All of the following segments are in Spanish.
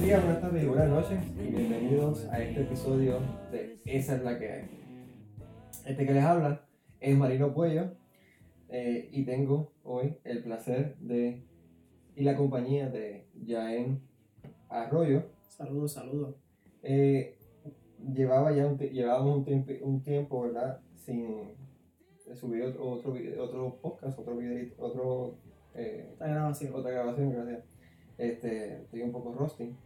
buenos días, buenas tardes y buenas noches y bienvenidos a este episodio de Esa es la que hay. Este que les habla es Marino Puello eh, y tengo hoy el placer de y la compañía de Jaén Arroyo. Saludos, saludos. Eh, llevaba ya un, llevábamos un tiempo, un tiempo, ¿verdad? Sin subir otro, otro, otro podcast, otro video, otro, eh, otra grabación. Otra grabación, gracias. Este, estoy un poco rusty.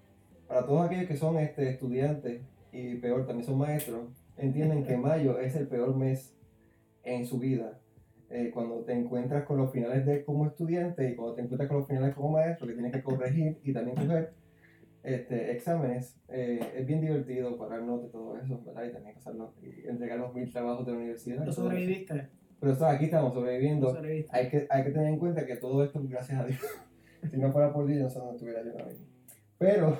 Para todos aquellos que son este, estudiantes y peor, también son maestros, entienden que mayo es el peor mes en su vida. Eh, cuando te encuentras con los finales de como estudiante y cuando te encuentras con los finales como maestro, que tienes que corregir y también coger este, exámenes, eh, es bien divertido parar notas y todo eso, ¿verdad? Y también y entregar los mil trabajos de la universidad. ¿Lo sobreviviste? Pero aquí estamos sobreviviendo. Hay que, hay que tener en cuenta que todo esto, gracias a Dios, si no fuera por Dios, no estuviera yo mismo. Pero,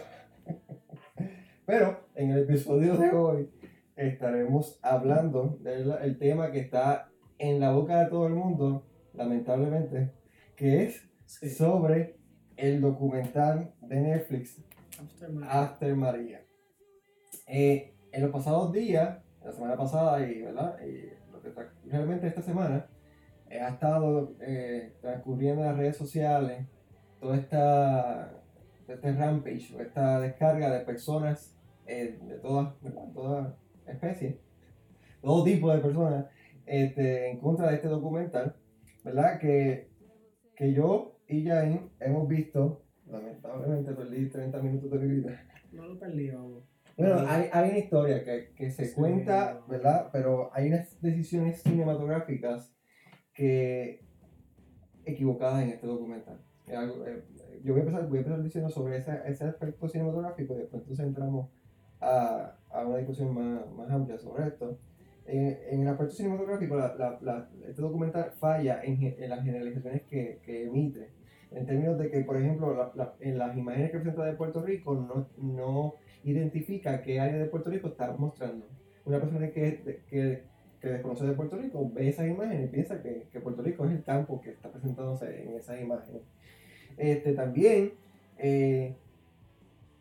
pero en el episodio de hoy estaremos hablando del tema que está en la boca de todo el mundo, lamentablemente, que es sobre el documental de Netflix After María. Eh, en los pasados días, la semana pasada y, ¿verdad? y realmente esta semana, eh, ha estado eh, transcurriendo en las redes sociales toda esta este rampage, esta descarga de personas de todas toda especies, todo tipo de personas este, en contra de este documental, ¿verdad? Que, que yo y Jain hemos visto Lamentablemente perdí 30 minutos de mi vida. No lo perdí, Bueno, hay, hay una historia que, que se cuenta, ¿verdad? Pero hay unas decisiones cinematográficas que equivocadas en este documental. Eh, yo voy a, empezar, voy a empezar diciendo sobre ese, ese aspecto cinematográfico y después entonces entramos a, a una discusión más, más, amplia sobre esto. en el aspecto cinematográfico, la, la, este documental falla en, en las generalizaciones que, que emite en términos de que, por ejemplo, en las imágenes que presenta de Puerto Rico no, no identifica qué área de Puerto Rico está mostrando. Una persona que, que, que desconoce de Puerto Rico ve esas imágenes y piensa que, que, Puerto Rico es el campo que está presentándose en esas imágenes. Este, también, eh,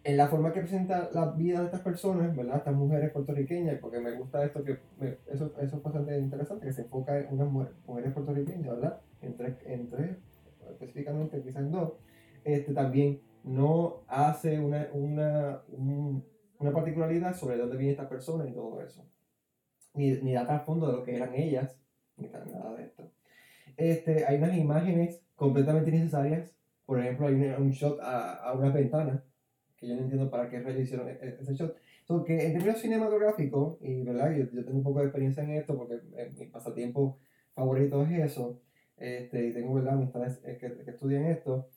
en la forma que presenta la vida de estas personas, ¿verdad? Estas mujeres puertorriqueñas, porque me gusta esto, que eso, eso es bastante interesante, que se enfoca en unas mujeres, puertorriqueñas, ¿verdad? En tres, en tres específicamente quizás no, este, también no hace una, una, una particularidad sobre dónde viene esta persona y todo eso. Ni, ni da fondo de lo que eran ellas, ni nada de esto. Este, hay unas imágenes completamente innecesarias. Por ejemplo, hay un, shot a, a, una ventana, que yo no entiendo para qué rayos hicieron e, e, ese shot. So, que en términos cinematográficos, y verdad, yo, yo, tengo un poco de experiencia en esto porque mi pasatiempo favorito es eso, este, y tengo ¿verdad? amistades eh, que, que estudian esto.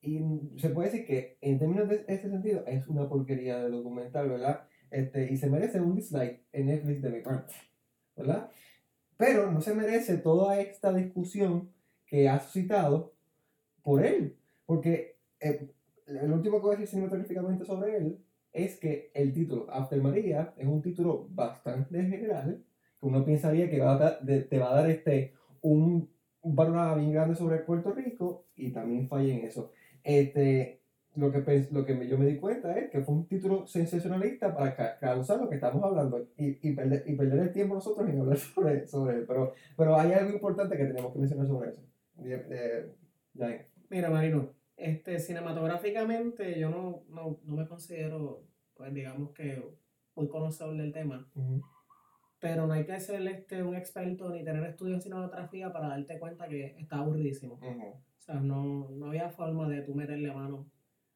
Y se puede decir que en términos de ese sentido es una porquería de documental, ¿verdad? Este, y se merece un dislike en Netflix de mi parte, ¿verdad? Pero no se merece toda esta discusión que ha suscitado por él. Porque eh, el último que voy a decir cinematográficamente sobre él es que el título After María es un título bastante general, que uno pensaría que va a, te va a dar este, un un panorama bien grande sobre Puerto Rico y también fallé en eso. Este, lo que, lo que yo me di cuenta es que fue un título sensacionalista para causar lo que estamos hablando y, y, perder, y perder el tiempo nosotros en hablar sobre, sobre él. Pero, pero hay algo importante que tenemos que mencionar sobre eso. Mira, Marino, este, cinematográficamente yo no, no, no, me considero, pues digamos que muy conocedor del tema pero no hay que ser este, un experto ni tener estudios en cinematografía para darte cuenta que está aburridísimo. O sea, no, no había forma de tú meterle mano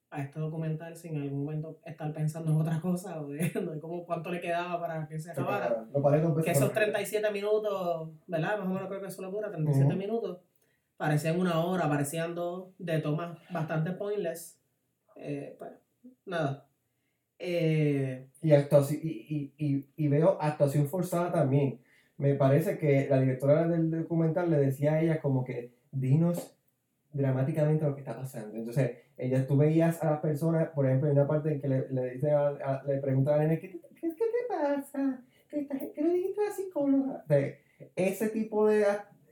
a este documental sin en algún momento estar pensando en otra cosa o de, de cómo, cuánto le quedaba para que se acabara. que esos 37 minutos, ¿verdad? Más o menos creo que eso lo dura, 37 minutos, parecían una hora, parecían dos de tomas bastante pointless. Eh, pues, nada, eh, y, y, y, y, veo actuación forzada también. Me parece que la directora del documental le decía a ella como que dinos dramáticamente lo que está pasando. Entonces, ella, tú veías a las personas, por ejemplo, en una parte en que le, le, dice le pregunta a la ¿qué, qué, qué te pasa? ¿Qué, qué le dijiste a la psicóloga? De ese tipo de...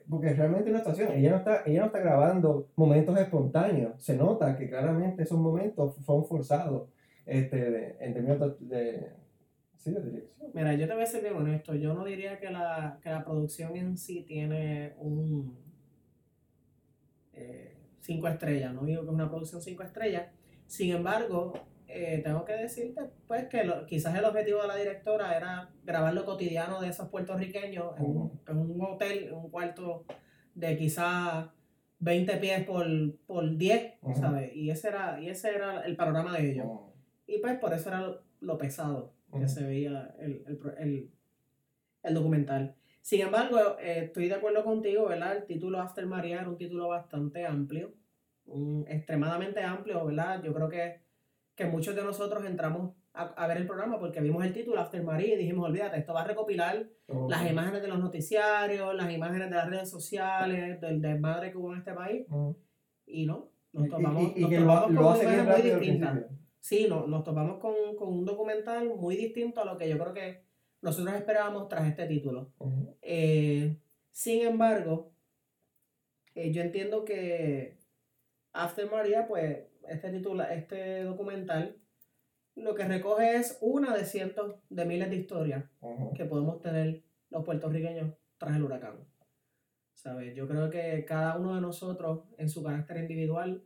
Porque realmente una actuación, ella no, está, ella no está grabando momentos espontáneos. Se nota que claramente esos momentos son forzados este, en términos de, de dirección. Mira, yo te voy a ser bien honesto, yo no diría que la, que la producción en sí tiene un eh, cinco estrellas, no digo que es una producción cinco estrellas, sin embargo, eh, tengo que decirte pues que quizás el objetivo de la directora era grabar lo cotidiano de esos puertorriqueños en, un, en un hotel, en un cuarto de quizás 20 pies por, por 10, ¿sabes? Y ese, era, y ese era el panorama de ellos. Y pues por eso era lo, pesado que se veía el, el, el, documental. Sin embargo, eh, estoy de acuerdo contigo, ¿verdad? El título After Maria era un título bastante amplio, extremadamente amplio, ¿verdad? Yo creo que, que muchos de nosotros entramos a, ver el programa porque vimos el título After Marie y dijimos, olvídate, esto va a recopilar las imágenes de los noticiarios, las imágenes de las redes sociales, del desmadre que hubo en este país. Y no, nos topamos, con una muy distinta. Sí, no, nos topamos con, un documental muy distinto a lo que yo creo que nosotros esperábamos tras este título. Eh, sin embargo, eh, yo entiendo que After Maria, pues, este, título, este documental lo que recoge es una de cientos de miles de historias que podemos tener los puertorriqueños tras el huracán. ¿Sabes? Yo creo que cada uno de nosotros, en su carácter individual,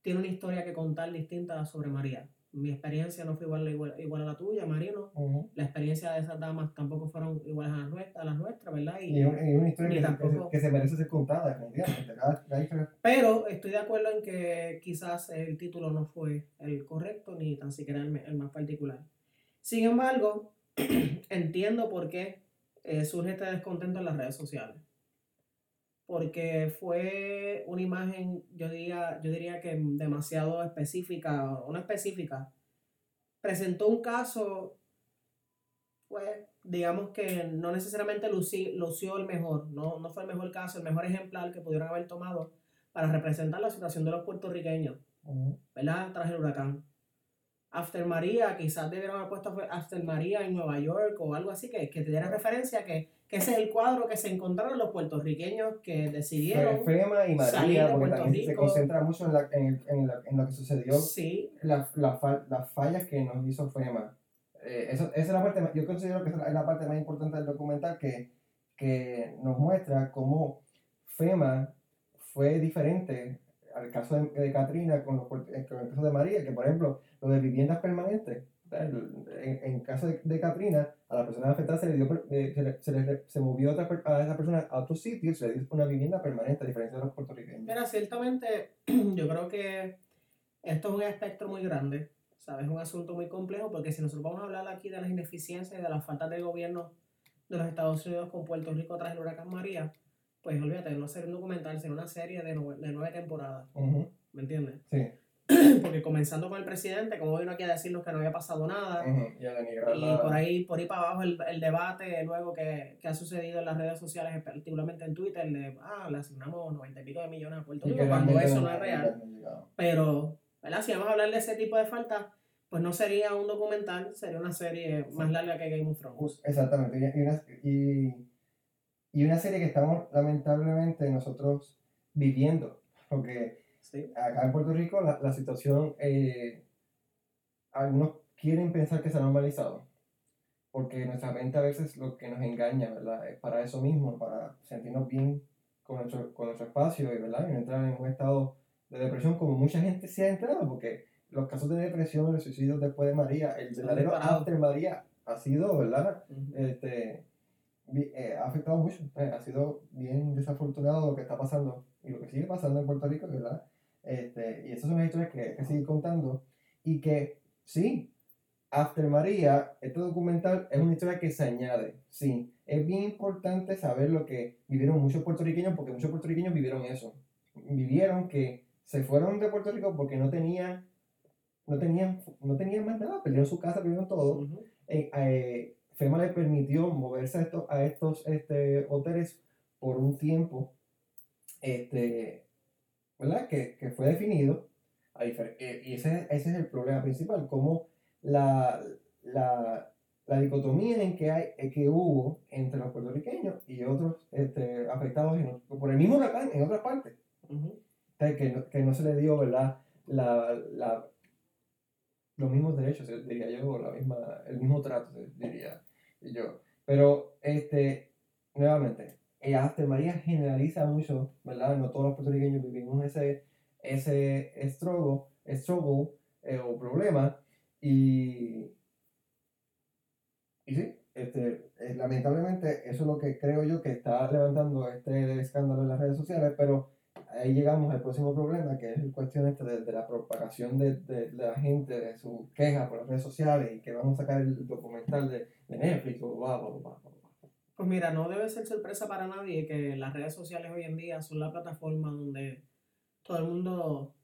tiene una historia que contar distinta sobre María mi experiencia no fue igual, igual, a la tuya, Marino. La experiencia de esas damas tampoco fueron iguales a las nuestras, a las nuestras ¿verdad? Y, es una historia que, se merece ser contada, Pero estoy de acuerdo en que quizás el título no fue el correcto, ni tan siquiera el, más particular. Sin embargo, entiendo por qué eh, surge este descontento en las redes sociales. Porque fue una imagen, yo diría, yo diría que demasiado específica, o no específica. Presentó un caso, pues, digamos que no necesariamente lució el mejor, no, no fue el mejor caso, el mejor ejemplar que pudieron haber tomado para representar la situación de los puertorriqueños, ¿verdad? Tras el huracán. After María, quizás debieron haber puesto After María en Nueva York o algo así, que, que te diera referencia que, que ese es el cuadro que se encontraron los puertorriqueños que decidieron Fema y María, porque también se concentra mucho en, la, en, en, la, en lo que sucedió, sí. la, la, las fallas que nos hizo Fema. Eh, eso, esa es la parte, yo considero que es la parte más importante del documental que, que nos muestra cómo FEMA fue diferente al caso de, de Katrina con, los, con el caso de María, que por ejemplo, lo de viviendas permanentes, en, en caso de, de, Katrina, a la persona afectada se le dio, eh, se, le, se, movió a, otra, a esa persona a otro sitio y se le dio una vivienda permanente, a diferencia de los puertorriqueños. Mira, ciertamente, yo creo que esto es un espectro muy grande, ¿sabes? Es un asunto muy complejo porque si nosotros vamos a hablar aquí de las ineficiencias y de las faltas de gobierno de los Estados Unidos con Puerto Rico tras el huracán María, pues olvídate, no ser un documental, sino una serie de, de nueve temporadas. ¿Me entiendes? Sí. porque comenzando con el presidente, como vino aquí a decirnos que no había pasado nada, y, por ahí por ahí para abajo el, el debate luego que, que, ha sucedido en las redes sociales, particularmente en Twitter, de, ah, le asignamos 90 y pico de millones a Puerto Rico, cuando eso no es real. Pero, ¿verdad? Si vamos a hablar de ese tipo de faltas, pues no sería un documental, sería una serie más larga que Game of Thrones. Exactamente, y y, y una serie que estamos lamentablemente nosotros viviendo, porque Acá en Puerto Rico la, la situación, eh, algunos quieren pensar que se ha normalizado, porque nuestra mente a veces lo que nos engaña, ¿verdad? Es para eso mismo, para sentirnos bien con nuestro, con nuestro espacio y, ¿verdad? y no entrar en un estado de depresión como mucha gente se ha entrado, porque los casos de depresión, los suicidios después de María, el verdadero after María ha sido, ¿verdad? este, eh, ha afectado mucho, eh, ha sido bien desafortunado lo que está pasando y lo que sigue pasando en Puerto Rico, ¿verdad? Este, y esas son las historias que hay que seguir contando. Y que, sí, After María, este documental es una historia que se añade. Sí, es bien importante saber lo que vivieron muchos puertorriqueños, porque muchos puertorriqueños vivieron eso. Vivieron que se fueron de Puerto Rico porque no tenían, no tenían, no tenían más nada, perdieron su casa, perdieron todo. Eh, eh, FEMA les permitió moverse a estos, a estos este, hoteles por un tiempo. Este, ¿verdad? Que, que fue definido, eh, y ese, ese, es el problema principal, como la, la, la dicotomía en que, hay, eh, que hubo entre los puertorriqueños y otros este, afectados por el mismo huracán en otras partes. que, no, que, no, se le dio ¿verdad? La, la, los mismos derechos, diría yo, la misma, el mismo trato, diría yo. Pero, este, nuevamente, hasta María generaliza mucho, ¿verdad? No todos los puertorriqueños vivimos ese, ese struggle, struggle eh, o problema. Y, y sí, este, eh, lamentablemente eso es lo que creo yo que está levantando este escándalo en las redes sociales, pero ahí llegamos al próximo problema, que es la cuestión este de, la propagación de, de, la gente, de su queja por las redes sociales y que vamos a sacar el documental de, Netflix o bla, bla, bla, Pues mira, no debe ser sorpresa para nadie que las redes sociales hoy en día son la plataforma donde todo el mundo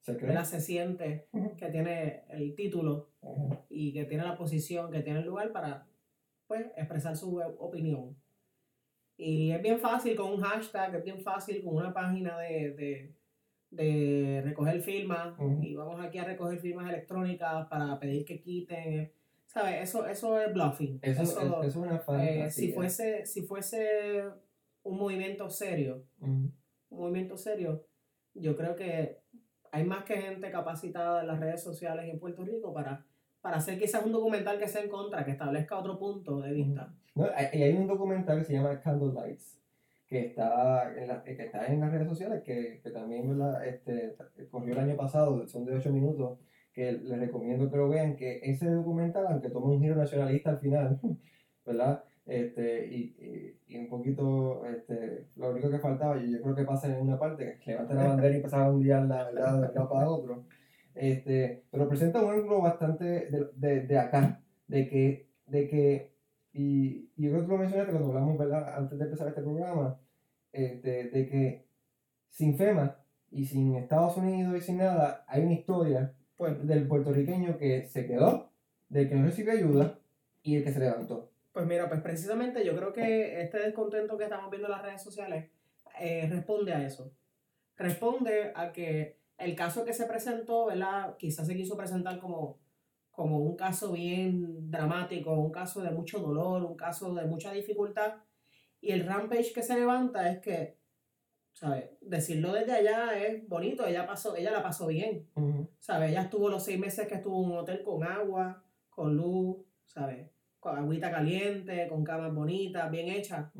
se, se siente que tiene el título y que tiene la posición, que tiene el lugar para pues, expresar su opinión. Y es bien fácil con un hashtag, es bien fácil con una página de, recoger firmas. Y vamos aquí a recoger firmas electrónicas para pedir que quiten. ¿Sabes? Eso, eso es bluffing. Eso, es una. Eh, si, fuese, si fuese un movimiento serio, un movimiento serio, yo creo que hay más que gente capacitada en las redes sociales en Puerto Rico para para hacer quizás un documental que sea en contra, que establezca otro punto de vista. No, hay, hay un documental que se llama Candle Lights, que está en, la, que está en las redes sociales, que, que también este, corrió el año pasado, son de 8 minutos, que les recomiendo que lo vean, que ese documental, aunque tome un giro nacionalista al final, ¿verdad? Este, y, y, un poquito, este, lo único que faltaba, yo, yo creo que pasa en una parte, que levanten la bandera y empezar a hundir la verdad de lado para otro. Este, pero presenta un ángulo bastante de, de, de, acá, de que, de que y, y yo creo que lo mencionaste cuando hablamos, ¿verdad? Antes de empezar este programa, este, de que sin FEMA y sin Estados Unidos y sin nada, hay una historia pues, del puertorriqueño que se quedó, del que no recibió ayuda y el que se levantó. Pues mira, pues precisamente yo creo que este descontento que estamos viendo en las redes sociales eh, responde a eso. Responde a que el caso que se presentó, ¿verdad? Quizás se quiso presentar como, como un caso bien dramático, un caso de mucho dolor, un caso de mucha dificultad. Y el rampage que se levanta es que, ¿sabes? Decirlo desde allá es bonito, ella, pasó, ella la pasó bien, ¿sabes? Ella estuvo los seis meses que estuvo en un hotel con agua, con luz, ¿sabes? Con agüita caliente, con camas bonitas, bien hechas.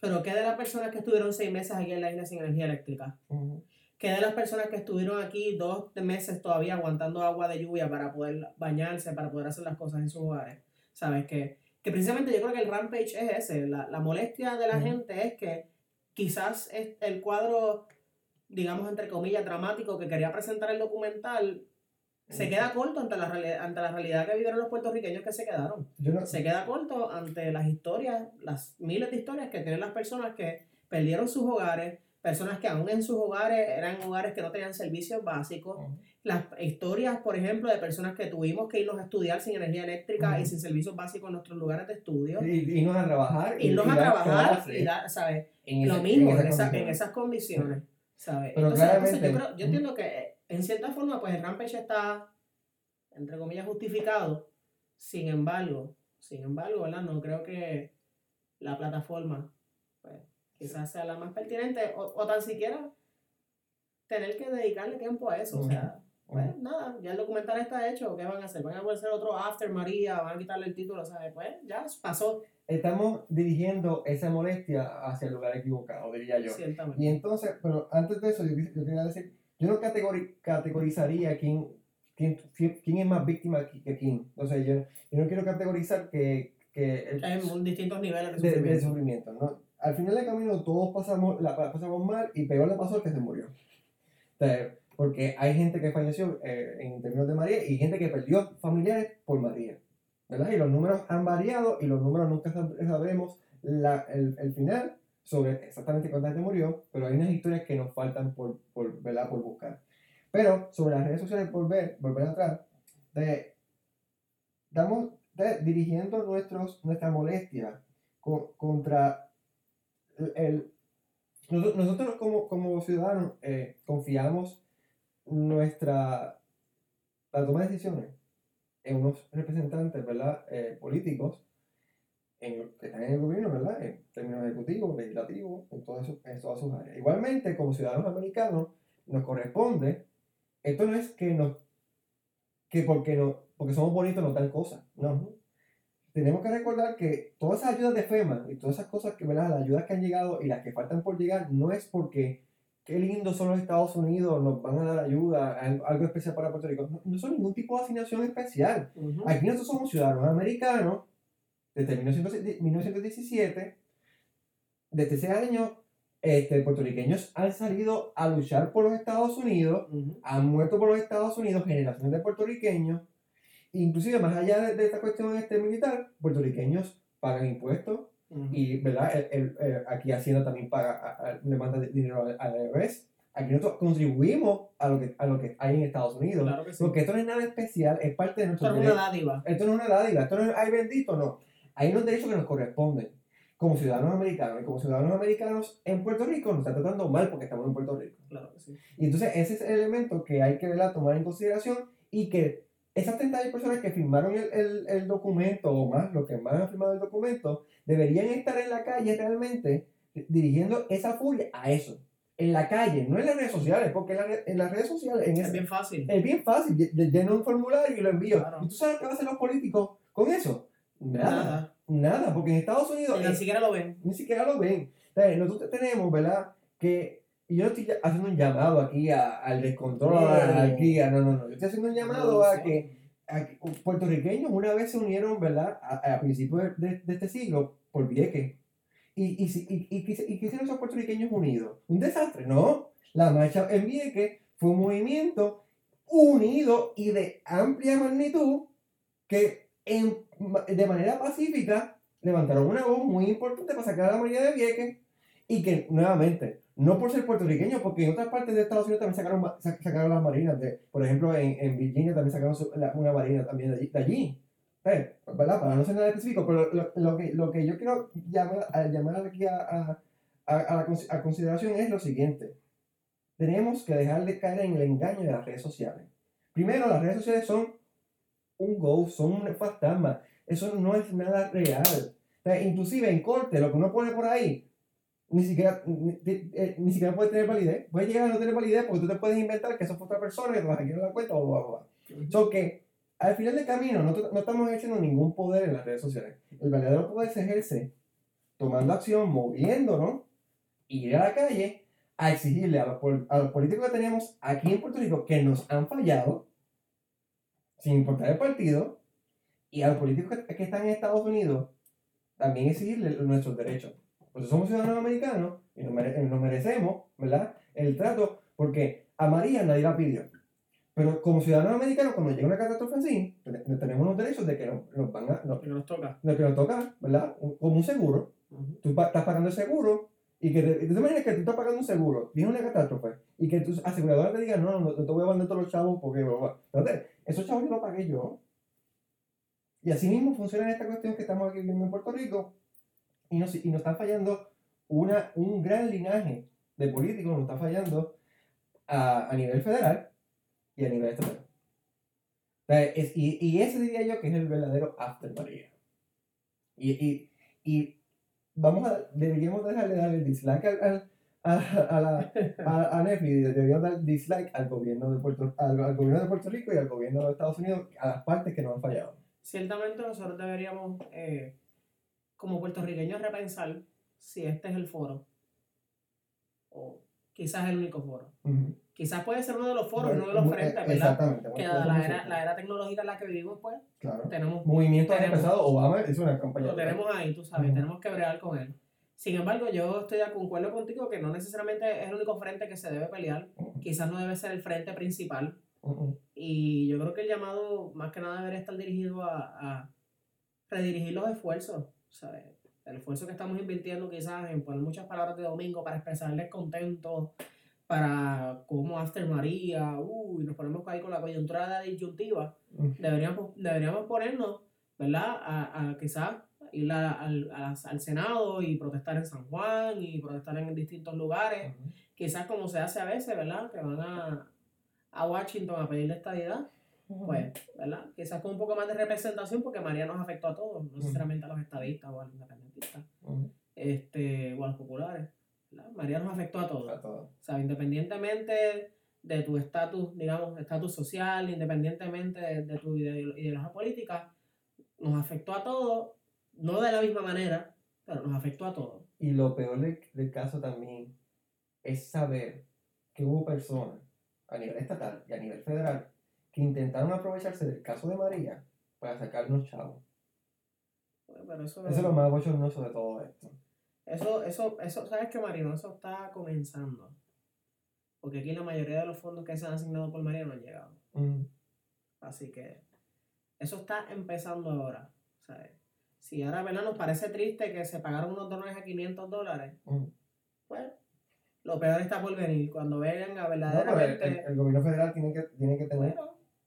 Pero ¿qué de las personas que estuvieron seis meses aquí en la isla sin energía eléctrica? Que de las personas que estuvieron aquí dos meses todavía aguantando agua de lluvia para poder bañarse, para poder hacer las cosas en sus hogares, ¿sabes? Que, que precisamente yo creo que el rampage es ese, la, la molestia de la gente es que quizás el cuadro, digamos, entre comillas, dramático que quería presentar el documental se queda corto ante la, realidad, ante la realidad que vivieron los puertorriqueños que se quedaron. Se queda corto ante las historias, las miles de historias que tienen las personas que perdieron sus hogares, personas que aún en sus hogares eran hogares que no tenían servicios básicos. Las historias, por ejemplo, de personas que tuvimos que irnos a estudiar sin energía eléctrica y sin servicios básicos en nuestros lugares de estudio. Y irnos a trabajar. Irnos a trabajar y ¿sabes? Lo mismo, en, en, esas condiciones, ¿sabes? entonces, yo, creo, yo entiendo que eh, en cierta forma, pues el rampage está, entre comillas, justificado. Sin embargo, sin embargo, ¿verdad? No creo que la plataforma, quizás sea la más pertinente, o, o tan siquiera tener que dedicarle tiempo a eso. O sea, pues nada, ya el documental está hecho, ¿qué van a hacer? ¿Van a hacer otro After María? ¿Van a quitarle el título? ¿Sabes? Pues ya pasó. Estamos dirigiendo esa molestia hacia el lugar equivocado, diría yo. Y entonces, pero antes de eso, yo, quería decir, yo no categorizaría quién, quién, quién es más víctima que quién. O sea, yo, yo no quiero categorizar que... que Hay distintos niveles de sufrimiento. De, sufrimiento ¿no? Al final del camino todos pasamos, la pasamos mal y peor le pasó al que se murió. porque hay gente que falleció eh, en términos de María y gente que perdió familiares por María. ¿verdad? Y los números han variado y los números nunca sabemos la, el, el, final sobre exactamente cuánta gente murió, pero hay unas historias que nos faltan por, por, ¿verdad? por buscar. Pero sobre las redes sociales, volver, volver atrás, de, estamos dirigiendo nuestros, nuestra molestia contra el, nosotros como, como ciudadanos eh, confiamos nuestra la toma de decisiones en unos representantes ¿verdad? Eh, políticos que están en el gobierno, ¿verdad? en términos ejecutivos, legislativos, en, en todas sus áreas. Igualmente, como ciudadanos americanos, nos corresponde, esto no es que nos que porque, no, porque somos bonitos no tal cosa. No. Tenemos que recordar que todas esas ayudas de FEMA y todas esas cosas que, ¿verdad? Las ayudas que han llegado y las que faltan por llegar, no es porque qué lindo son los Estados Unidos, nos van a dar ayuda, algo especial para Puerto Rico. No, son ningún tipo de asignación especial. Aquí nosotros somos ciudadanos americanos desde 1917. Desde ese año, este, puertorriqueños han salido a luchar por los Estados Unidos, han muerto por los Estados Unidos, generaciones de puertorriqueños. Inclusive, más allá de, esta cuestión este militar, puertorriqueños pagan impuestos, y, ¿verdad? El, el, aquí Hacienda también paga, le manda dinero al, al Aquí nosotros contribuimos a lo que, a lo que hay en Estados Unidos. Claro Porque esto no es nada especial, es parte de nuestro Esto no es una dádiva. Esto no es una dádiva, esto no es, ay bendito, no. Hay unos derechos que nos corresponden como ciudadanos americanos. Y como ciudadanos americanos en Puerto Rico nos está tratando mal porque estamos en Puerto Rico. Claro que sí. Y entonces ese es el elemento que hay que tomar en consideración y que esas 30 personas que firmaron el, el, el, documento, o más, los que más han firmado el documento, deberían estar en la calle realmente dirigiendo esa furia a eso. En la calle, no en las redes sociales, porque en, las redes sociales... es bien fácil. Es bien fácil. Lleno un formulario y lo envío. ¿Y tú sabes qué van a hacer los políticos con eso? Nada. Nada, porque en Estados Unidos... ni siquiera lo ven. Ni siquiera lo ven. nosotros tenemos, ¿verdad? Que y yo estoy haciendo un llamado aquí al descontrol, a la anarquía, no, no, no. Yo estoy haciendo un llamado a que, puertorriqueños una vez se unieron, ¿verdad? A, principios de, de, este siglo por Vieques. Y, y, y, y, y, hicieron esos puertorriqueños unidos. Un desastre, ¿no? La marcha en Vieques fue un movimiento unido y de amplia magnitud que en, de manera pacífica levantaron una voz muy importante para sacar a la María de Vieques y que nuevamente no por ser puertorriqueño, porque en otras partes de Estados Unidos también sacaron, sacaron las marinas. De, por ejemplo, en, en Virginia también sacaron una marina también de allí. De allí. Eh, ¿verdad? Para no ser nada específico, pero lo, lo, que, lo que yo quiero llamar, a, llamar aquí a, a, a, a, consideración es lo siguiente. Tenemos que dejar de caer en el engaño de las redes sociales. Primero, las redes sociales son un ghost, son un fantasma. Eso no es nada real. O sea, inclusive en corte, lo que uno pone por ahí, ni siquiera, ni, eh, ni, siquiera puede tener validez. Puede llegar a no tener validez porque tú te puedes inventar que eso fue otra persona que te vas a en la cuenta o bla, bla, bla. que al final del camino no, no estamos ejerciendo ningún poder en las redes sociales. El verdadero poder se ejerce tomando acción, moviéndonos, y ir a la calle a exigirle a los, a los políticos que tenemos aquí en Puerto Rico que nos han fallado, sin importar el partido, y a los políticos que, que están en Estados Unidos, también exigirle nuestros derechos. Pues somos ciudadanos americanos y nos, merecemos, ¿verdad? El trato, porque a María nadie la pidió. Pero como ciudadanos americanos, cuando llega una catástrofe así, tenemos los derechos de que nos, van a. que nos toca. De que nos toca, ¿verdad? Como un seguro. Tú estás pagando el seguro y que te, imaginas que tú estás pagando un seguro, viene una catástrofe y que tus aseguradores te digan, no, no, no, te voy a mandar todos los chavos porque. Entonces, esos chavos yo los pagué yo. Y así mismo funciona esta cuestión que estamos aquí viviendo en Puerto Rico y nos, y nos está fallando una, un gran linaje de políticos, nos está fallando a, a nivel federal y a nivel estatal. y, y, ese diría yo que es el verdadero after María. Y, y, y vamos a, deberíamos dejarle dar el dislike al, a, a, la, a, a deberíamos dar dislike al gobierno, de Puerto, al, al, gobierno de Puerto Rico y al gobierno de Estados Unidos, a las partes que nos han fallado. Ciertamente nosotros deberíamos eh, como puertorriqueños repensar si este es el foro o quizás el único foro. Quizás puede ser uno de los foros, uno de los frentes, ¿verdad? Exactamente. Que la era, la era tecnológica en la que vivimos, pues, claro. tenemos... Movimiento ha empezado, Obama es una campaña. Lo tenemos ahí, tú sabes, tenemos que bregar con él. Sin embargo, yo estoy de acuerdo contigo que no necesariamente es el único frente que se debe pelear. Quizás no debe ser el frente principal. Y yo creo que el llamado, más que nada, debería estar dirigido a, a redirigir los esfuerzos el esfuerzo que estamos invirtiendo quizás en poner muchas palabras de domingo para expresar descontento, para como After María, uy, nos ponemos ahí con la coyuntura de la disyuntiva, deberíamos, deberíamos ponernos, ¿verdad? A, a quizás ir al, al, Senado y protestar en San Juan y protestar en distintos lugares, quizás como se hace a veces, ¿verdad? Que van a, a Washington a pedirle estadidad pues, ¿verdad? Quizás con un poco más de representación, porque María nos afectó a todos, no necesariamente a los estadistas o a los independentistas, este, o a los populares. María nos afectó a todos. O sea, independientemente de tu estatus, digamos, estatus social, independientemente de, tu ideología política, nos afectó a todos, no de la misma manera, pero nos afectó a todos. Y lo peor del, caso también es saber que hubo personas a nivel estatal y a nivel federal que intentaron aprovecharse del caso de María para sacarnos chavos. eso, es lo más bochornoso de todo esto. Eso, eso, eso, ¿sabes qué, Marino? Eso está comenzando. Porque aquí la mayoría de los fondos que se han asignado por María no han llegado. Así que eso está empezando ahora. ¿sabes? Si ahora ¿verdad? nos parece triste que se pagaron unos dólares a 500 dólares, pues lo peor está por venir. Cuando vengan a verdaderamente. el, gobierno federal tiene que, tiene que tener.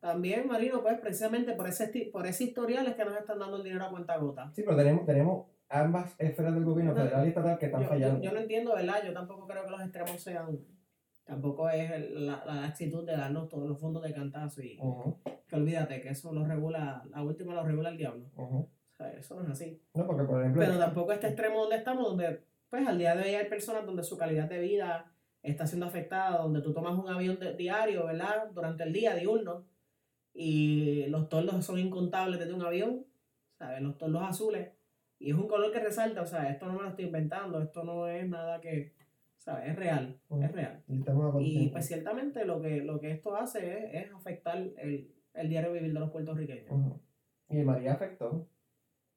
También, Marino, pues precisamente por ese, por ese historial es que nos están dando el dinero a cuenta gota. Sí, pero tenemos, tenemos ambas esferas del gobierno federal y estatal que están fallando. yo, no entiendo, ¿verdad? Yo tampoco creo que los extremos sean Tampoco es la, la actitud de darnos todos los fondos de cantazo y que olvídate que eso lo regula, la última lo regula el diablo. O sea, eso no es así. No, porque por ejemplo... Pero tampoco este extremo donde estamos, donde pues al día de hoy hay personas donde su calidad de vida está siendo afectada, donde tú tomas un avión diario, ¿verdad? Durante el día, diurno, y los tordos son incontables desde un avión, ¿sabes? Los tordos azules. Y es un color que resalta, o sea, esto no me lo estoy inventando, esto no es nada que ¿sabes? Es real, es real. Y pues ciertamente lo que, lo que esto hace es, afectar el, el, diario vivir de los puertorriqueños. Y María afectó.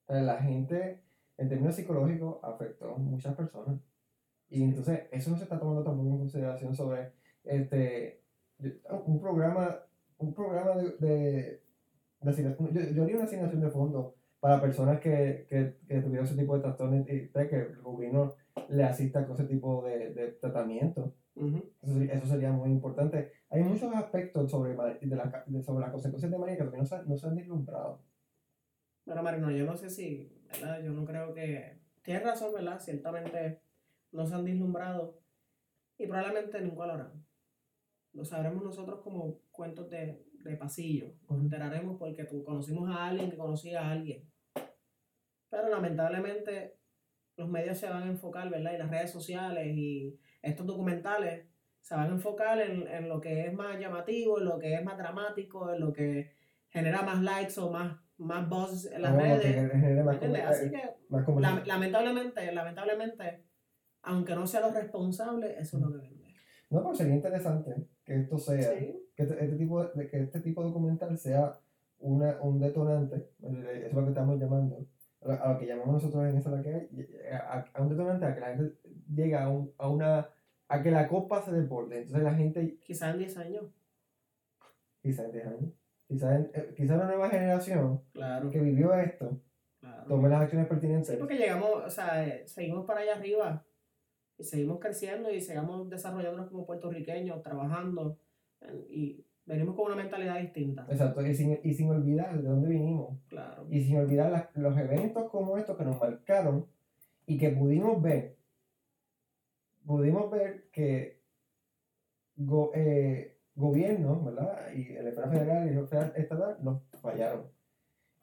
la gente, en términos psicológicos, afectó a muchas personas. Y entonces eso no se está tomando tampoco en consideración sobre este un programa, un programa de, de, yo, haría una asignación de fondos para personas que, que, que tuvieron ese tipo de trastornos y que el gobierno le asista con ese tipo de, de tratamiento. eso, sería muy importante. Hay muchos aspectos sobre, de la, sobre las consecuencias de María que todavía no se, no se han deslumbrado. Bueno, Marino, yo no sé si, ¿verdad? Yo no creo que... Tienes razón, ¿verdad? Ciertamente no se han deslumbrado y probablemente nunca lo harán. Lo sabremos nosotros como cuentos de, de pasillo. Nos enteraremos porque conocimos a alguien que conocía a alguien. Pero lamentablemente los medios se van a enfocar, ¿verdad? Y las redes sociales y estos documentales se van a enfocar en, en, lo que es más llamativo, en lo que es más dramático, en lo que genera más likes o más, más buzz en las ah, redes. Más Así que, lamentablemente, lamentablemente, aunque no sea lo responsable, eso es lo que vende. No, pero sería interesante que esto sea, que, este, este tipo de, que este tipo de documental sea una, un detonante, eso es lo que estamos llamando, a lo que llamamos nosotros en esa la que a, a, un detonante a que la gente llegue a, un, a una a que la copa se deporte entonces la gente quizás en 10 años. Quizás en 10 años. Quizás eh, quizá una nueva generación que vivió esto tome las acciones pertinentes. Sí porque llegamos o sea eh, seguimos para allá arriba y seguimos creciendo y seguimos desarrollándonos como puertorriqueños trabajando y venimos con una mentalidad distinta. Exacto, y sin, y sin olvidar de dónde vinimos. Claro. Y sin olvidar los eventos como estos que nos marcaron y que pudimos ver, pudimos ver que go, eh, gobiernos, ¿verdad? Y el esfera federal y el esfera estatal nos fallaron.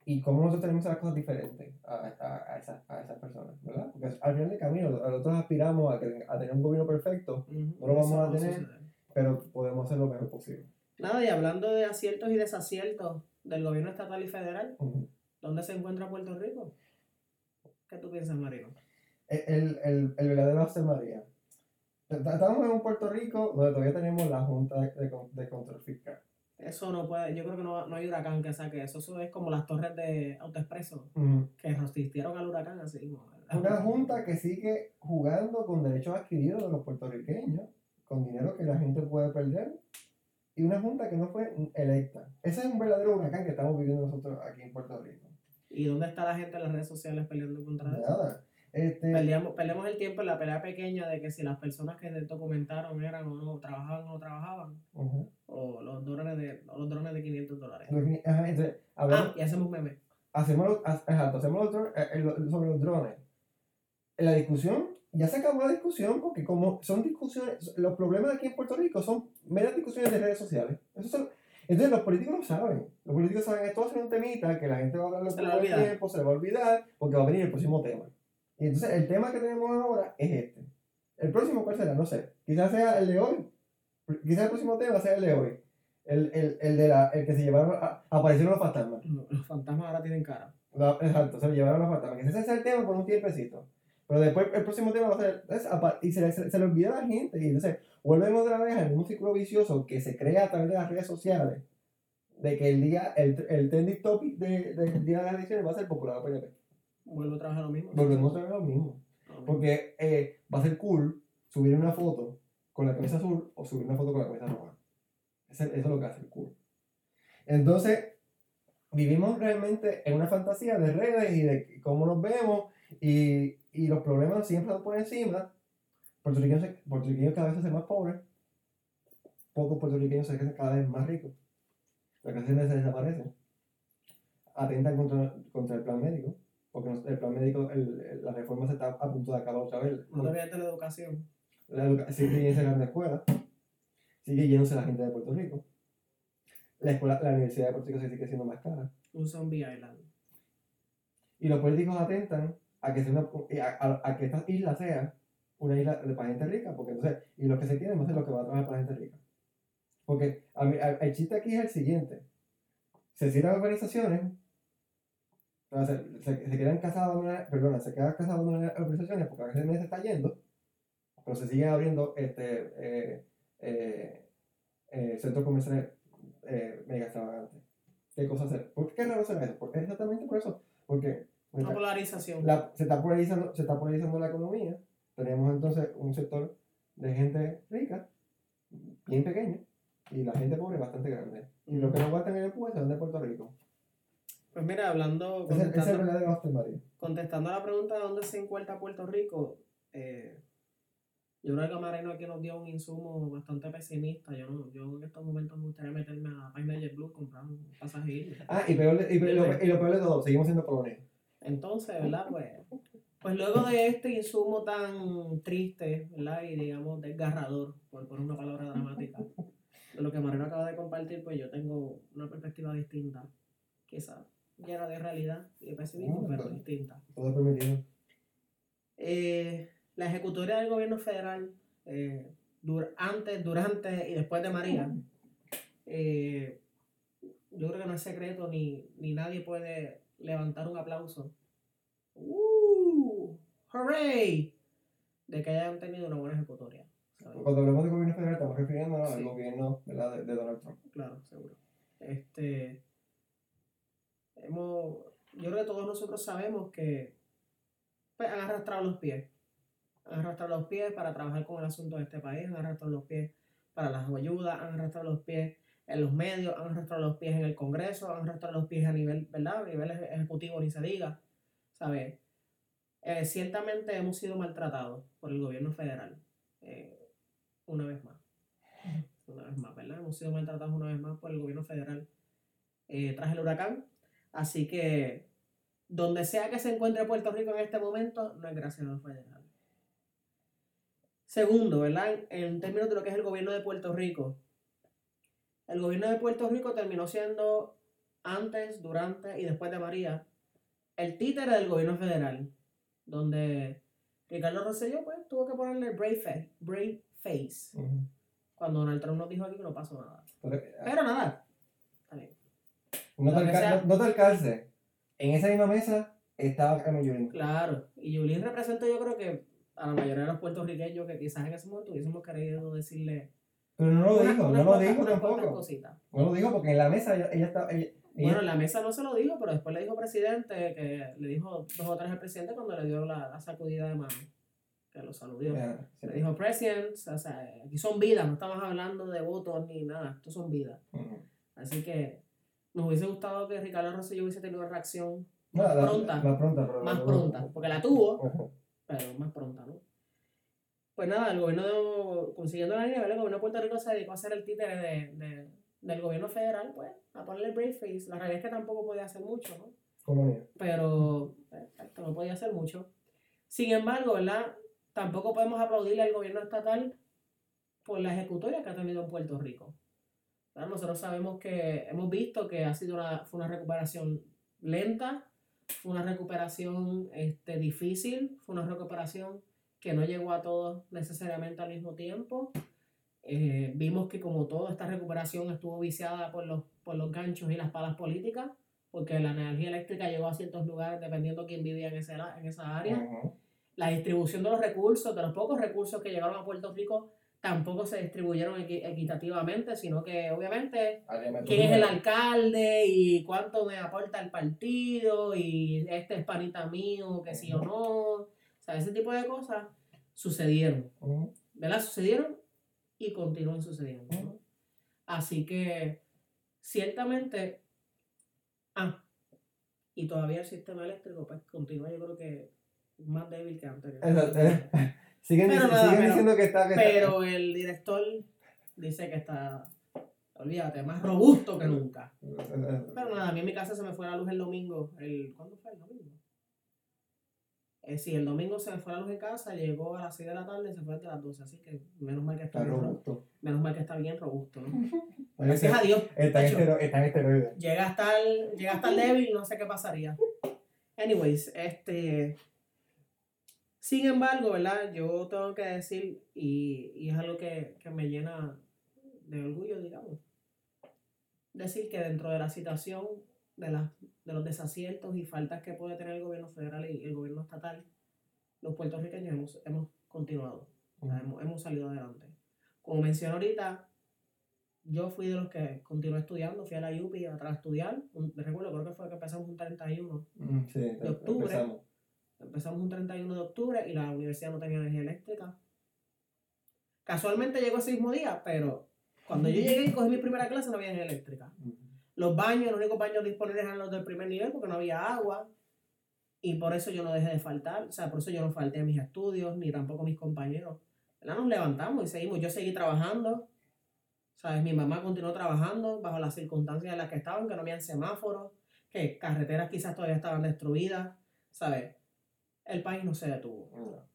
Y cómo nosotros tenemos las cosas diferentes a, a, a, esas, a esas personas, ¿verdad? Porque al final del camino, nosotros aspiramos a, a tener un gobierno perfecto, no lo vamos a tener, pero podemos hacer lo mejor posible. Nada, y hablando de aciertos y desaciertos del gobierno estatal y federal, ¿dónde se encuentra Puerto Rico? ¿Qué tú piensas, Marino? El, el, el verdadero José María. Estamos en un Puerto Rico donde todavía tenemos la Junta de, de, Control Fiscal. Eso no puede, yo creo que no, no, hay huracán que saque eso. Eso es como las torres de AutoExpreso que resistieron al huracán así. Una junta que sigue jugando con derechos adquiridos de los puertorriqueños, con dinero que la gente puede perder y una junta que no fue electa. Ese es un verdadero huracán que estamos viviendo nosotros aquí en Puerto Rico. ¿Y dónde está la gente en las redes sociales peleando contra eso? Nada. Este... Peleamos, peleamos el tiempo en la pelea pequeña de que si las personas que documentaron eran o no, trabajaban o no trabajaban, o los drones de, los drones de 500 dólares. Ajá, entonces, ah, y hacemos meme. Hacemos, exacto, hacemos los, eh, sobre los drones. En la discusión ya se acabó la discusión porque como son discusiones, los problemas aquí en Puerto Rico son meras discusiones de redes sociales. entonces los políticos lo saben. Los políticos saben esto va a ser un temita que la gente va a hablar por el tiempo, se le va a olvidar porque va a venir el próximo tema. Y entonces el tema que tenemos ahora es este. El próximo cuál será, no sé. Quizás sea el de hoy. Quizás el próximo tema va a ser el de hoy. El, el, el, de la, el que se llevaron, a, aparecieron los fantasmas. Los fantasmas ahora tienen cara. exacto, se llevaron los fantasmas. Que ese es el tema por un tiempecito. Pero después el próximo tema va a ser, y se, se, se, le olvida a la gente. Y entonces volvemos otra vez al mismo círculo vicioso que se crea a través de las redes sociales. De que el día, el, el trending topic del de, día de las elecciones va a ser popular a PNP. Vuelvo a trabajar lo mismo. Volvemos a trabajar lo mismo. Porque eh, va a ser cool subir una foto con la camisa azul o subir una foto con la camisa roja. Eso, es lo que hace el cool. Entonces, vivimos realmente en una fantasía de redes y de cómo nos vemos y, y los problemas siempre están por encima. Puertorriqueños, puertorriqueños cada vez se hacen más pobres. Pocos puertorriqueños se hacen cada vez más ricos. Las clases se desaparecen. Atentan contra, contra el plan médico porque el plan médico, el, la reforma se está a punto de acabar otra vez. No te de la educación. La educa sigue yéndose la escuela, sigue yéndose la gente de Puerto Rico. La, escuela, la Universidad de Puerto Rico se sigue siendo más cara. Un zombie island. Y los políticos atentan a que, sea una, a, a, que esta isla sea una isla de para gente rica, porque entonces, y los que se a ser los que van a trabajar para gente rica. Porque a mí, el chiste aquí es el siguiente. Se cierran organizaciones se, se, quedan casados, perdona, se quedan casados en organizaciones porque a veces se está yendo, pero se siguen abriendo este, eh, eh, eh, centros comerciales mega extravagantes. ¿Qué cosa hacer? ¿Por qué raro será eso? Porque exactamente por eso. Porque la polarización. se, está polarizando, se está polarizando la economía. Tenemos entonces un sector de gente rica, bien pequeño, y la gente pobre bastante grande. Y lo que no aguantan en el puesto es de Puerto Rico. Pues mira, hablando. Contestando, contestando a la pregunta de dónde se encuentra Puerto Rico, eh, yo creo que Marino aquí nos dio un insumo bastante pesimista. Yo, no, yo en estos momentos me gustaría meterme a la página de JetBlue, comprar un pasaje Ah, y, peor, y, lo, y, lo, peor de todo, seguimos siendo colonias. Entonces, ¿verdad? Pues, pues luego de este insumo tan triste, ¿verdad? Y digamos desgarrador, por poner una palabra dramática, de lo que Marino acaba de compartir, pues yo tengo una perspectiva distinta, quizás llena de realidad y de pesimismo, pero distinta. Todo permitido. Eh, la ejecutoria del gobierno federal, eh, antes, durante y después de María, eh, yo creo que no es secreto ni, ni nadie puede levantar un aplauso. ¡Uh! ¡Hooray! De que hayan tenido una buena ejecutoria. Cuando hablamos de gobierno federal estamos refiriéndonos al gobierno de, de Donald Trump. Claro, seguro. Este, hemos, yo creo que todos nosotros sabemos que pues, han arrastrado los pies. Han arrastrado los pies para trabajar con el asunto de este país, han arrastrado los pies para las ayudas, han arrastrado los pies en los medios, han arrastrado los pies en el Congreso, han arrastrado los pies a nivel, ¿verdad? A nivel ejecutivo ni se diga, ¿sabes? Eh, ciertamente hemos sido maltratados por el gobierno federal, eh, una vez más. Una vez más, ¿verdad? Hemos sido maltratados una vez más por el gobierno federal eh, tras el huracán. Así que donde sea que se encuentre Puerto Rico en este momento, no es gracias a los federales. Segundo, ¿verdad? En términos de lo que es el gobierno de Puerto Rico. El gobierno de Puerto Rico terminó siendo antes, durante y después de María el títere del gobierno federal, donde Ricardo Rosselló pues tuvo que ponerle brave face, brave face cuando Donald Trump nos dijo aquí que no pasó nada. Pero, Pero nada, no te, alcance. En esa misma mesa estaba Carmen Yulín. Claro, y Yulín representa yo creo que a la mayoría de los puertorriqueños que quizás en ese momento hubiésemos querido decirle... Pero no lo dijo, no lo dijo tampoco. No lo dijo porque en la mesa ella, ella estaba... bueno, en la mesa no se lo dijo, pero después le dijo presidente, que le dijo dos o tres al presidente cuando le dio la, sacudida de mano, que lo saludó. Le dijo, president, o sea, aquí son vidas, no estamos hablando de votos ni nada, esto son vidas. Así que nos hubiese gustado que Ricardo Rosselló hubiese tenido reacción más pronta. Más pronta, más pronta, porque la tuvo, pero más pronta, ¿no? Pues nada, el gobierno, consiguiendo la línea, el gobierno de Puerto Rico se dedicó a ser el títere de, de, del gobierno federal, pues, a ponerle el brave face. La realidad es que tampoco podía hacer mucho, ¿no? Colonia. Pero, esto no podía hacer mucho. Sin embargo, ¿verdad? Tampoco podemos aplaudirle al gobierno estatal por la ejecutoria que ha tenido en Puerto Rico. Nosotros sabemos que hemos visto que ha sido una, fue una recuperación lenta, fue una recuperación este, difícil, fue una recuperación que no llegó a todos necesariamente al mismo tiempo. Eh, vimos que como toda esta recuperación estuvo viciada por los, por los ganchos y las palas políticas, porque la energía eléctrica llegó a ciertos lugares dependiendo de quién vivía en, ese, en esa área. La distribución de los recursos, de los pocos recursos que llegaron a Puerto Rico, tampoco se distribuyeron equitativamente, sino que obviamente quién es el alcalde y cuánto me aporta el partido y este es panita mío, que sí o no. O sea, ese tipo de cosas sucedieron. ¿Verdad? Sucedieron y continúan sucediendo. Así que ciertamente Ah, y todavía el sistema eléctrico pues continúa yo creo que más débil que antes. Eh, siguen, diciendo que está, Pero el director dice que está, olvídate, más robusto que nunca. Pero nada, a mí en mi casa se me fue la luz el domingo. El, ¿Cuándo fue el domingo? Eh, sí, el domingo se fue la luz en casa, llegó a las 6 de la tarde y se fue hasta las 12, así que menos mal que está, bien robusto. Menos mal que está bien robusto, ¿no? Gracias a Dios. Está en esteroide. Llega a estar, llega a estar débil, no sé qué pasaría. Anyways, este. Sin embargo, ¿verdad? Yo tengo que decir, y, y es algo que, que me llena de orgullo, digamos, decir que dentro de la situación de, las, de los desaciertos y faltas que puede tener el gobierno federal y el gobierno estatal, los puertorriqueños hemos, hemos continuado, hemos, hemos, salido adelante. Como mencioné ahorita, yo fui de los que continué estudiando, fui a la UPI a, estudiar, me recuerdo, creo que fue que empezamos un 31 mm, de octubre. Empezamos. empezamos un 31 de octubre y la universidad no tenía energía eléctrica. Casualmente llegó ese mismo día, pero cuando yo llegué y cogí mi primera clase no había energía eléctrica. Los baños, los únicos baños disponibles eran los del primer nivel porque no había agua. Y por eso yo no dejé de faltar. O sea, por eso yo no falté a mis estudios, ni tampoco a mis compañeros. ¿verdad? Nos levantamos y seguimos. Yo seguí trabajando. ¿Sabes? Mi mamá continuó trabajando bajo las circunstancias en las que estaban, que no habían semáforos, que carreteras quizás todavía estaban destruidas. ¿Sabes? El país no se detuvo.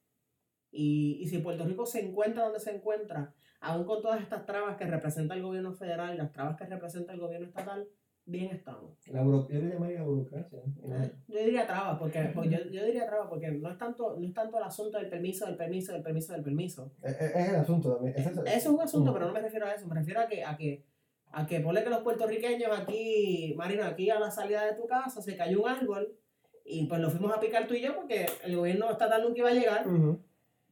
Y, y si Puerto Rico se encuentra donde se encuentra, aún con todas estas trabas que representa el gobierno federal y las trabas que representa el gobierno estatal, bien estamos. La yo le llamaría burocracia. Yo diría trabas, porque, yo, yo, diría trabas, porque no es, tanto, no es tanto el asunto del permiso, del permiso, del permiso, del permiso. Es, es el asunto también. Es, eso es un asunto, pero no me refiero a eso, me refiero a que, a que, a que ponle que los puertorriqueños aquí, Marino, aquí a la salida de tu casa se cayó un árbol y pues lo fuimos a picar tú y yo porque el gobierno estatal nunca iba a llegar.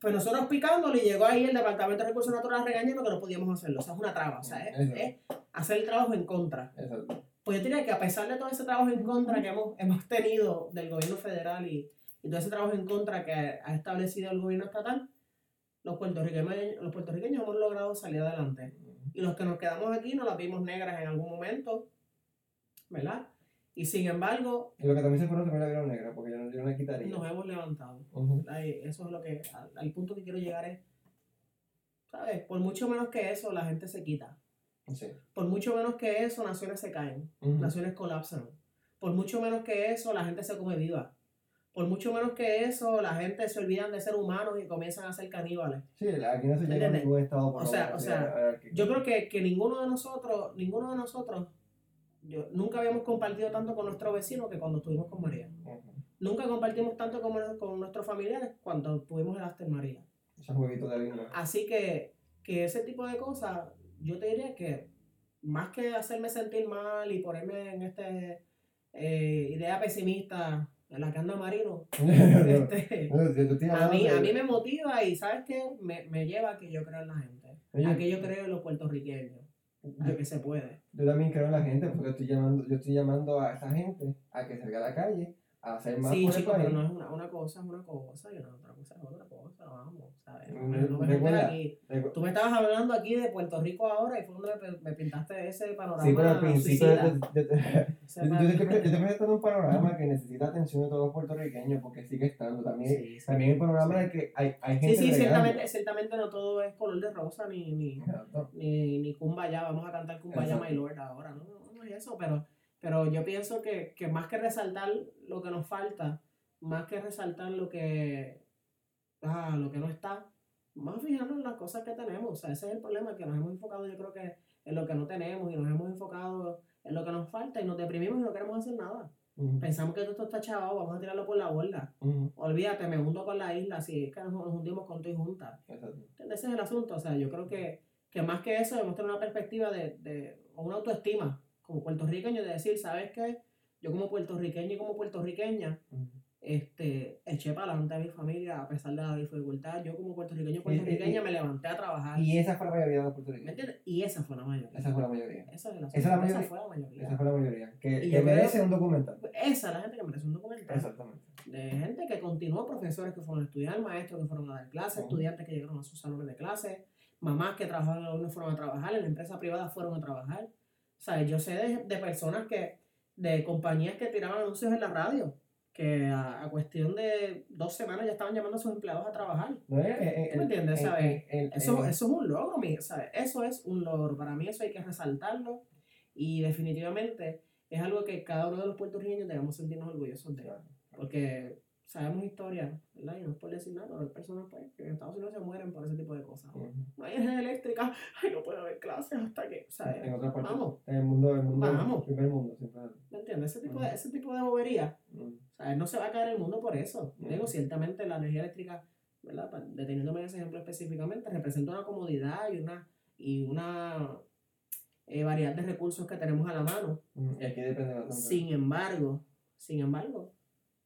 Pues nosotros picándole llegó ahí el Departamento de Recursos Naturales regañando que no podíamos hacerlo. O sea, es una traba. O sea, es, hacer el trabajo en contra. Exacto. Pues yo diría que a pesar de todo ese trabajo en contra que hemos, hemos tenido del gobierno federal y, y todo ese trabajo en contra que ha establecido el gobierno estatal, los puertorriqueños, los puertorriqueños hemos logrado salir adelante. Y los que nos quedamos aquí no las vimos negras en algún momento, ¿verdad? Y sin embargo. Y lo que también se fueron también la vieron negra, porque yo no, yo quitaría. Nos hemos levantado. Eso es lo que. Al, punto que quiero llegar es. ¿Sabes? Por mucho menos que eso, la gente se quita. Sí. Por mucho menos que eso, naciones se caen. Naciones colapsan. Por mucho menos que eso, la gente se come viva. Por mucho menos que eso, la gente se olvidan de ser humanos y comienzan a ser caníbales. Sí, aquí no se llega a ningún estado por O sea, o sea yo creo que, que ninguno de nosotros, ninguno de nosotros yo, nunca habíamos compartido tanto con nuestro vecino que cuando estuvimos con María. Nunca compartimos tanto con, con, nuestros familiares cuando tuvimos el Aster María. de Así que, que ese tipo de cosas, yo te diría que más que hacerme sentir mal y ponerme en esta eh, idea pesimista en la que anda Marino, este, a, mí, a mí me motiva y ¿sabes qué? Me, me lleva a que yo creo en la gente, a que yo creo en los puertorriqueños de que se puede. Yo también creo en la gente, porque estoy llamando, yo estoy llamando a esa gente a que salga a la calle hacer más Sí, chicos, pero no es una, una cosa, es una cosa, y otra cosa es otra cosa, vamos, ¿sabes? No, me aquí. Tú me estabas hablando aquí de Puerto Rico ahora y fue donde me, me pintaste ese panorama. Sí, pero al principio yo, te, presentando un panorama que necesita atención de todos los puertorriqueños porque sigue estando. También, también el panorama de que hay, hay gente. Sí, sí, ciertamente, ciertamente no todo es color de rosa ni, ni, ni, ni Kumbaya, vamos a cantar Kumbaya My Lord ahora, no, no es eso, pero pero yo pienso que, que, más que resaltar lo que nos falta, más que resaltar lo que, ah, lo que no está, más fijarnos en las cosas que tenemos. O sea, ese es el problema, que nos hemos enfocado yo creo que en lo que no tenemos y nos hemos enfocado en lo que nos falta y nos deprimimos y no queremos hacer nada. Pensamos que todo esto está chavado, vamos a tirarlo por la borda. Olvídate, me hundo con la isla, si es que nos, hundimos con tu y juntas. Ese es el asunto. O sea, yo creo que que más que eso debemos tener una perspectiva de, de una autoestima como puertorriqueño de decir, ¿sabes qué? Yo como puertorriqueño y como puertorriqueña, este, eché para adelante a mi familia a pesar de la dificultad. Yo como puertorriqueño puertorriqueña me levanté a trabajar. Y esa fue la mayoría de los puertorriqueños. ¿Me entiendes? Y esa fue la mayoría. Esa fue la mayoría. Esa, es la, esa, la mayoría, esa fue la mayoría. Esa fue la mayoría. Que, que merece un documental. Esa es la gente que merece un documental. Exactamente. De gente que continuó, profesores que fueron a estudiar, maestros que fueron a dar clases, estudiantes que llegaron a sus salones de clase, mamás que trabajaban en la fueron a trabajar, en la empresa privada fueron a trabajar. O sea, yo sé de, de personas que, de compañías que tiraban anuncios en la radio que a, cuestión de dos semanas ya estaban llamando a sus empleados a trabajar. ¿Tú me entiendes? ¿sabes? eso, eso es un logro, ¿sabes? Eso es un logro. Para mí eso hay que resaltarlo y definitivamente es algo que cada uno de los puertorriqueños debemos sentirnos orgullosos de. Porque sabemos historia, ¿verdad? Y no es por decir nada, pero hay personas pues, que en Estados Unidos se mueren por ese tipo de cosas. No hay energía eléctrica, ay, no puede haber clases hasta que, ¿sabes? En otra parte, vamos. En el mundo, el mundo, vamos. El primer mundo, siempre. ¿Me entiendes? Ese tipo, de, ese tipo de bobería, ¿sabes? No se va a caer el mundo por eso. Digo, ciertamente la energía eléctrica, ¿verdad? Deteniéndome en ese ejemplo específicamente, representa una comodidad y una, y una eh, variedad de recursos que tenemos a la mano. Y aquí depende bastante. Sin embargo, sin embargo,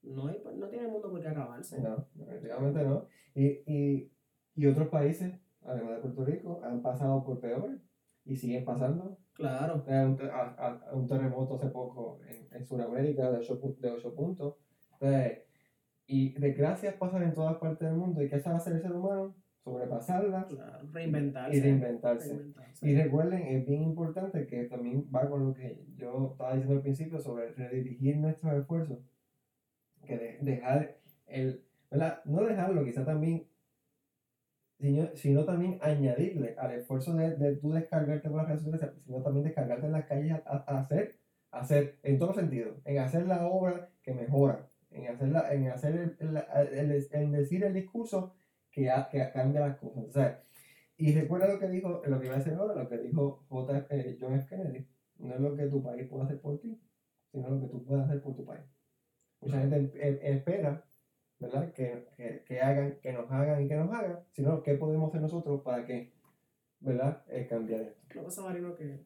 no, pues, no tiene el mundo por qué acabarse. No, definitivamente no. Y, y, y otros países, además de Puerto Rico, han pasado por peor y siguen pasando. Claro. Un, a, un terremoto hace poco en, en Sudamérica de 8, de 8 puntos. Entonces, y desgracias pasan en todas partes del mundo. ¿Y qué sabe hacer el ser humano? Sobrepasarlas. Claro, reinventarse. Y reinventarse. Y recuerden, es bien importante que también va con lo que yo estaba diciendo al principio sobre redirigir nuestros esfuerzos que dejar el, ¿verdad? No dejarlo, quizá también, sino, sino también añadirle al esfuerzo de, de tú descargarte por las redes sociales, sino también descargarte en las calles a, hacer, hacer, en todos sentidos, en hacer la obra que mejora, en, hacerla, en hacer el, en decir el discurso que, que cambia las cosas. O sea, y recuerda lo que dijo, lo que iba a decir ahora, lo que dijo J, eh, John F. Kennedy, no es lo que tu país puede hacer por ti, sino lo que tú puedes hacer por tu país. Mucha gente e, espera, ¿verdad? Que, que, que, hagan, que nos hagan y que nos hagan, sino qué podemos hacer nosotros para que, ¿verdad? Eh, cambiar esto. Lo que pasa, Marino, que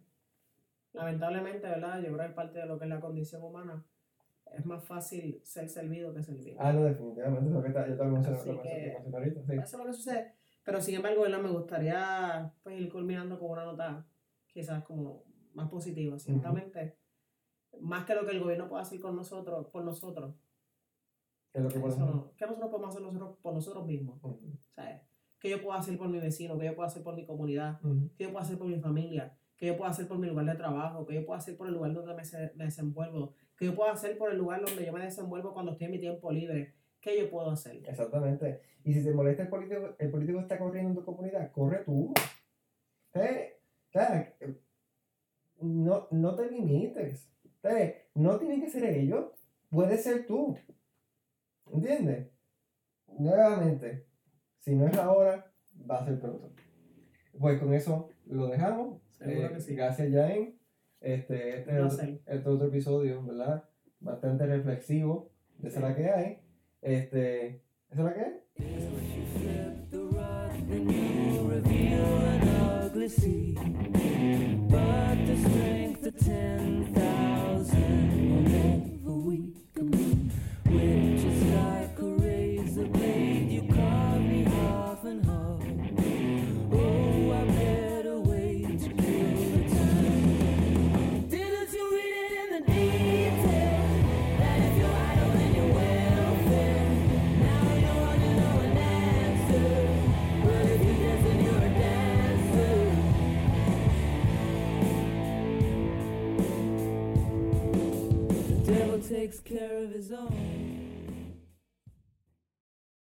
lamentablemente, ¿verdad? Yo creo que parte de lo que es la condición humana es más fácil ser servido que servir. Ah, no, definitivamente, que está, yo también lo que, ahorita, sí. Eso es lo que sucede. Pero sin embargo, ¿verdad? Me gustaría pues, ir culminando con una nota quizás como más positiva. Ciertamente, más que lo que el gobierno puede hacer con nosotros, por nosotros. ¿Qué es lo que podemos ¿Qué nosotros podemos hacer nosotros por nosotros mismos? ¿Sabes? ¿Qué yo puedo hacer por mi vecino? ¿Qué yo puedo hacer por mi comunidad? ¿Qué yo puedo hacer por mi familia? ¿Qué yo puedo hacer por mi lugar de trabajo? ¿Qué yo puedo hacer por el lugar donde me, me desenvuelvo? ¿Qué yo puedo hacer por el lugar donde yo me desenvuelvo cuando estoy en mi tiempo libre? ¿Qué yo puedo hacer? Exactamente. Y si te molesta el político, el político está corriendo en tu comunidad, corre tú. ¿Eh? no, no te limites. No tiene que ser ellos, puede ser tú. ¿Entiendes? Nuevamente, si no es ahora, va a ser pronto. Pues con eso lo dejamos. Seguro que sí. Gracias, Jaén. Este, este, otro, este otro episodio, ¿verdad? Bastante reflexivo de esa la que hay. Este, ¿Esa es la que hay? Takes care of his own.